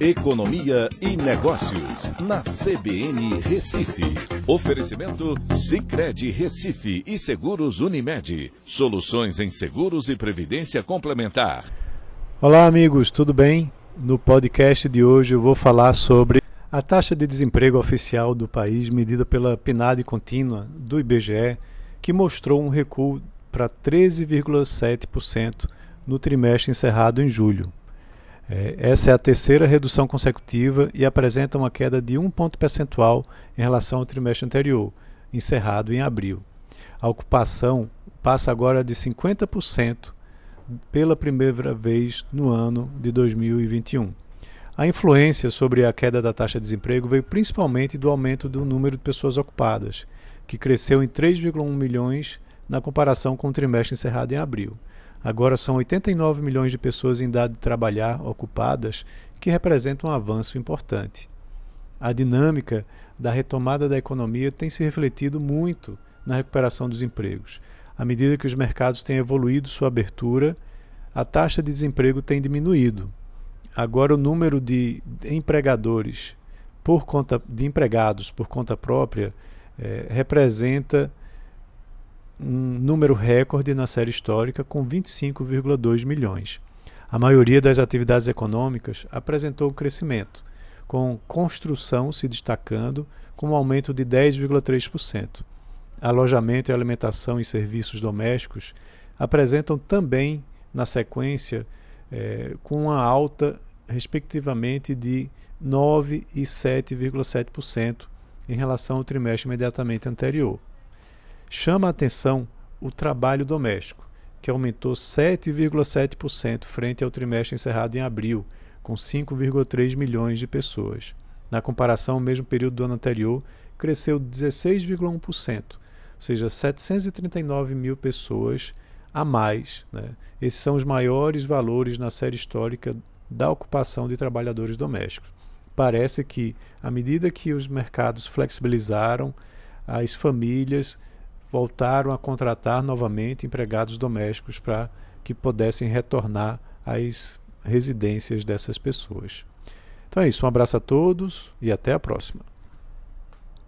Economia e Negócios, na CBN Recife. Oferecimento Cicred Recife e Seguros Unimed. Soluções em seguros e previdência complementar. Olá, amigos, tudo bem? No podcast de hoje eu vou falar sobre a taxa de desemprego oficial do país medida pela PNAD contínua do IBGE, que mostrou um recuo para 13,7% no trimestre encerrado em julho. É, essa é a terceira redução consecutiva e apresenta uma queda de um ponto percentual em relação ao trimestre anterior, encerrado em abril. A ocupação passa agora de 50% pela primeira vez no ano de 2021. A influência sobre a queda da taxa de desemprego veio principalmente do aumento do número de pessoas ocupadas, que cresceu em 3,1 milhões na comparação com o trimestre encerrado em abril. Agora são 89 milhões de pessoas em idade de trabalhar ocupadas, que representam um avanço importante. A dinâmica da retomada da economia tem se refletido muito na recuperação dos empregos. À medida que os mercados têm evoluído sua abertura, a taxa de desemprego tem diminuído. Agora o número de empregadores por conta de empregados por conta própria eh, representa um número recorde na série histórica, com 25,2 milhões. A maioria das atividades econômicas apresentou crescimento, com construção se destacando com um aumento de 10,3%. Alojamento e alimentação e serviços domésticos apresentam também, na sequência, eh, com uma alta, respectivamente, de 9% e 7,7% em relação ao trimestre imediatamente anterior. Chama a atenção o trabalho doméstico, que aumentou 7,7% frente ao trimestre encerrado em abril, com 5,3 milhões de pessoas. Na comparação ao mesmo período do ano anterior, cresceu 16,1%, ou seja, 739 mil pessoas a mais. Né? Esses são os maiores valores na série histórica da ocupação de trabalhadores domésticos. Parece que, à medida que os mercados flexibilizaram, as famílias voltaram a contratar novamente empregados domésticos para que pudessem retornar às residências dessas pessoas. Então é isso, um abraço a todos e até a próxima.